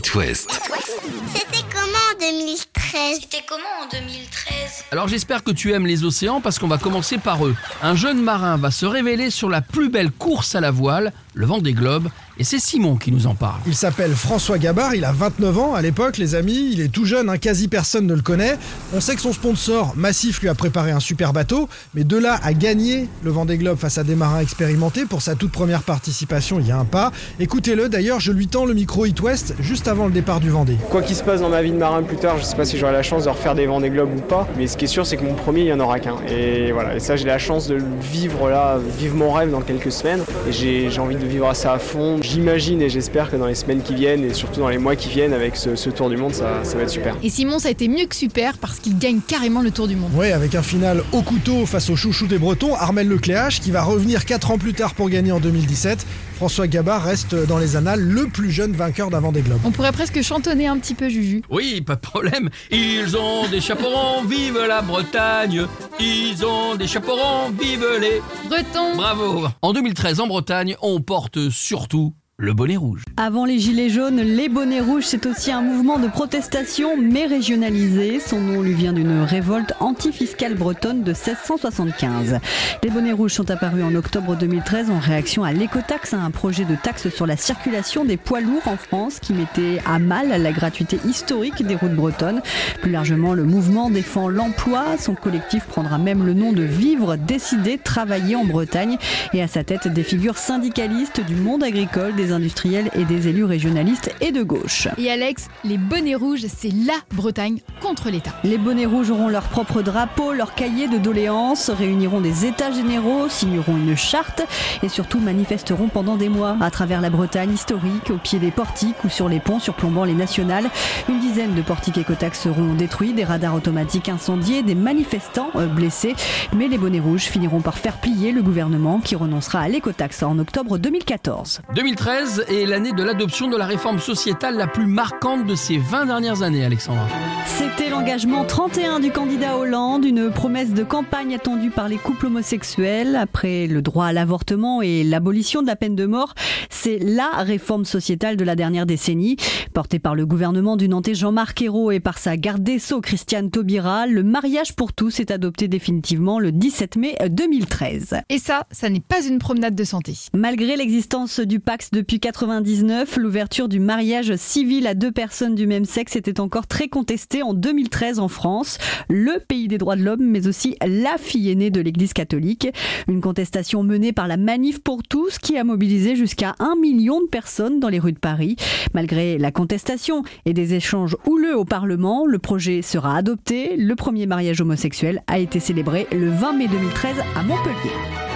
It West. C'était comment en 2013 C'était comment en 2013 Alors j'espère que tu aimes les océans parce qu'on va commencer par eux. Un jeune marin va se révéler sur la plus belle course à la voile, le vent des globes, et c'est Simon qui nous en parle. Il s'appelle François Gabard, il a 29 ans à l'époque, les amis, il est tout jeune, hein, quasi personne ne le connaît. On sait que son sponsor, Massif, lui a préparé un super bateau, mais de là à gagner le Vendée Globe face à des marins expérimentés, pour sa toute première participation, il y a un pas. Écoutez-le, d'ailleurs, je lui tends le micro It West juste avant le départ du Vendée. Quoi qu'il se passe dans ma vie de marin plus tard, je sais pas si j'aurai la chance de refaire des Vendée Globes ou pas, mais ce qui est sûr, c'est que mon premier, il y en aura qu'un. Et voilà, et ça, j'ai la chance de le vivre là, vivre mon rêve dans quelques semaines, et j'ai j'ai envie de vivre ça à fond. J'imagine et j'espère que dans les semaines qui viennent, et surtout dans les mois qui viennent, avec ce, ce tour du monde, ça, ça va être super. Et Simon, ça a été mieux que super parce qu'il gagne carrément le tour du monde. Ouais, avec un final au couteau face au chouchou des Bretons, Armel Lecléache, qui va revenir 4 ans plus tard pour gagner en 2017. François Gabard reste dans les annales le plus jeune vainqueur d'un Vendée Globe. On pourrait presque chantonner un petit peu Juju. Oui, pas de problème. Ils ont des chaperons, vive la Bretagne. Ils ont des chaperons, vive les... Breton Bravo En 2013, en Bretagne, on porte surtout le bonnet rouge. Avant les Gilets jaunes, les bonnets rouges, c'est aussi un mouvement de protestation, mais régionalisé. Son nom lui vient d'une révolte antifiscale bretonne de 1675. Les bonnets rouges sont apparus en octobre 2013 en réaction à l'écotaxe, un projet de taxe sur la circulation des poids lourds en France qui mettait à mal la gratuité historique des routes bretonnes. Plus largement, le mouvement défend l'emploi. Son collectif prendra même le nom de Vivre, décider, travailler en Bretagne. Et à sa tête, des figures syndicalistes du monde agricole, des industriels et des élus régionalistes et de gauche. Et Alex, les bonnets rouges, c'est la Bretagne contre l'État. Les bonnets rouges auront leur propre drapeau, leur cahier de doléances, réuniront des états généraux, signeront une charte et surtout manifesteront pendant des mois à travers la Bretagne historique, au pied des portiques ou sur les ponts surplombant les nationales. Une dizaine de portiques écotax seront détruits, des radars automatiques incendiés, des manifestants euh, blessés. Mais les bonnets rouges finiront par faire plier le gouvernement qui renoncera à l'écotaxe en octobre 2014. 2013 est l'année de l'adoption de la réforme sociétale la plus marquante de ces 20 dernières années, Alexandra. C'était l'engagement 31 du candidat Hollande, une promesse de campagne attendue par les couples homosexuels après le droit à l'avortement et l'abolition de la peine de mort. C'est la réforme sociétale de la dernière décennie. Portée par le gouvernement du Nantais Jean-Marc Ayrault et par sa garde des Sceaux Christiane Taubira, le mariage pour tous est adopté définitivement le 17 mai 2013. Et ça, ça n'est pas une promenade de santé. Malgré l'existence du Pax depuis 99, l'ouverture du mariage civil à deux personnes du même sexe était encore très contestée en 2013 en France, le pays des droits de l'homme, mais aussi la fille aînée de l'Église catholique. Une contestation menée par la Manif pour tous qui a mobilisé jusqu'à un million de personnes dans les rues de Paris. Malgré la contestation et des échanges houleux au Parlement, le projet sera adopté. Le premier mariage homosexuel a été célébré le 20 mai 2013 à Montpellier.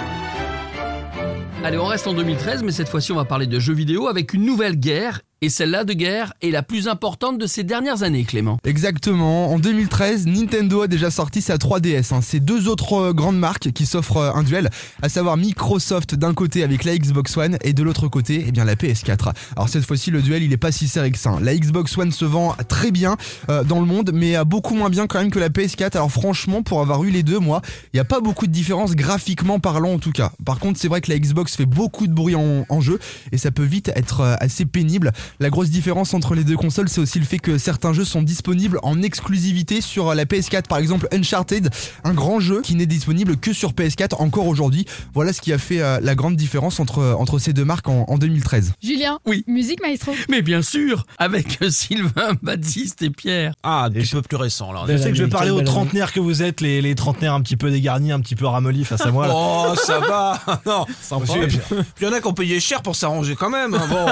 Allez, on reste en 2013, mais cette fois-ci, on va parler de jeux vidéo avec une nouvelle guerre. Et celle-là de guerre est la plus importante de ces dernières années, Clément. Exactement. En 2013, Nintendo a déjà sorti sa 3DS. hein. C'est deux autres euh, grandes marques qui s'offrent euh, un duel, à savoir Microsoft d'un côté avec la Xbox One et de l'autre côté, eh bien la PS4. Alors cette fois-ci, le duel, il est pas si serré que ça. hein. La Xbox One se vend très bien euh, dans le monde, mais beaucoup moins bien quand même que la PS4. Alors franchement, pour avoir eu les deux, moi, il n'y a pas beaucoup de différence graphiquement parlant en tout cas. Par contre, c'est vrai que la Xbox fait beaucoup de bruit en, en jeu et ça peut vite être assez pénible. La grosse différence entre les deux consoles, c'est aussi le fait que certains jeux sont disponibles en exclusivité sur la PS4. Par exemple, Uncharted, un grand jeu qui n'est disponible que sur PS4 encore aujourd'hui. Voilà ce qui a fait euh, la grande différence entre, entre ces deux marques en, en 2013. Julien Oui. Musique maestro Mais bien sûr, avec Sylvain, Baptiste et Pierre. Ah, un petit peu plus récent là. Je sais que je vais parler aux trentenaires que vous êtes, les, les trentenaires un petit peu dégarnis, un petit peu ramollis face à moi. là. Oh, ça va Non, Sympa. Puis il y en a qui ont payé cher pour s'arranger quand même. hein, Bon,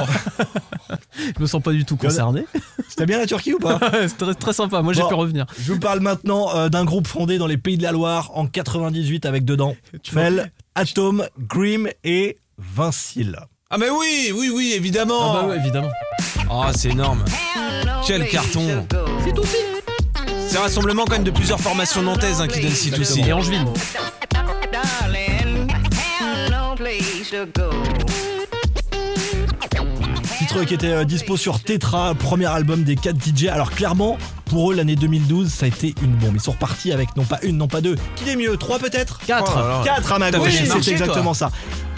Je me sens pas du tout concerné. C'était bien la Turquie ou pas C'est très, très sympa. Moi, j'ai Bon. pu revenir. Je vous parle maintenant euh, d'un groupe fondé dans les pays de la Loire en 98 avec dedans Fel, Atom, Grim et Vincile. ah mais oui, oui, oui, évidemment. Ah bah ouais, évidemment. Oh, c'est énorme. Quel carton. C'est tout C'est un rassemblement quand même de plusieurs formations nantaises hein, qui donnent site aussi. Et Angevine. Titre qui était euh, dispo sur Tetra, premier album des 4 DJ. Alors clairement, pour eux, l'année 2012, ça a été une bombe. Ils sont repartis avec non pas une, non pas deux. Qui est mieux? Trois peut-être? Quatre. Oh là là. 4 à ma gauche, c'est exactement ça.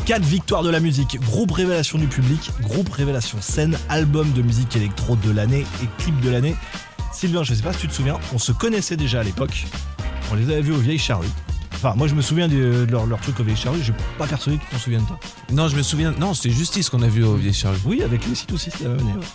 4 victoires de la musique, groupe révélation du public, groupe révélation scène, album de musique électro de l'année et clip de l'année. Sylvain, je sais pas si tu te souviens, on se connaissait déjà à l'époque. On les avait vus aux vieilles charrues. Enfin, moi je me souviens de, de leur, leur truc aux vieilles charrues, je suis pas persuadé que tu t'en souviens de toi. Non, je me souviens. Non, c'était Justice qu'on a vu au Vieille Charles. Oui, avec les sites aussi, qui avait mené. ouais.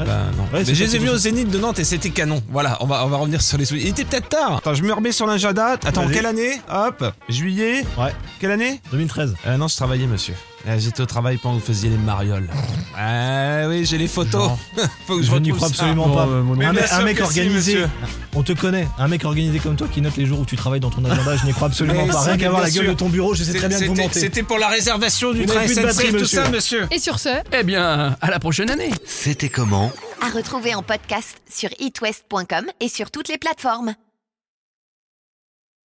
Ah, bah, non. Ouais, mais je les ai vus au Zénith de Nantes et c'était canon. Voilà, on va, on va revenir sur les souvenirs. Il était peut-être tard. Attends, je me remets sur l'agenda. Attends, quelle année? Hop, juillet. Ouais. Quelle année? 2013. euh, Non, je travaillais, monsieur. Euh, J'étais au travail pendant que vous faisiez les marioles. Ah oui, j'ai les photos. Faut que je, Je n'y crois absolument pas. euh, un, un mec si, organisé, monsieur. on te connaît. Un mec organisé comme toi qui note les jours où tu travailles dans ton agenda, je n'y crois absolument Mais pas. si, Rien qu'à voir bien la gueule sûr. de ton bureau, je sais très bien que vous c'était- mentez. C'était pour la réservation du train SNCF, batterie, tout ça, monsieur. Et sur ce, Eh bien, à la prochaine année C'était comment? À retrouver en podcast sur itwest.com et sur toutes les plateformes.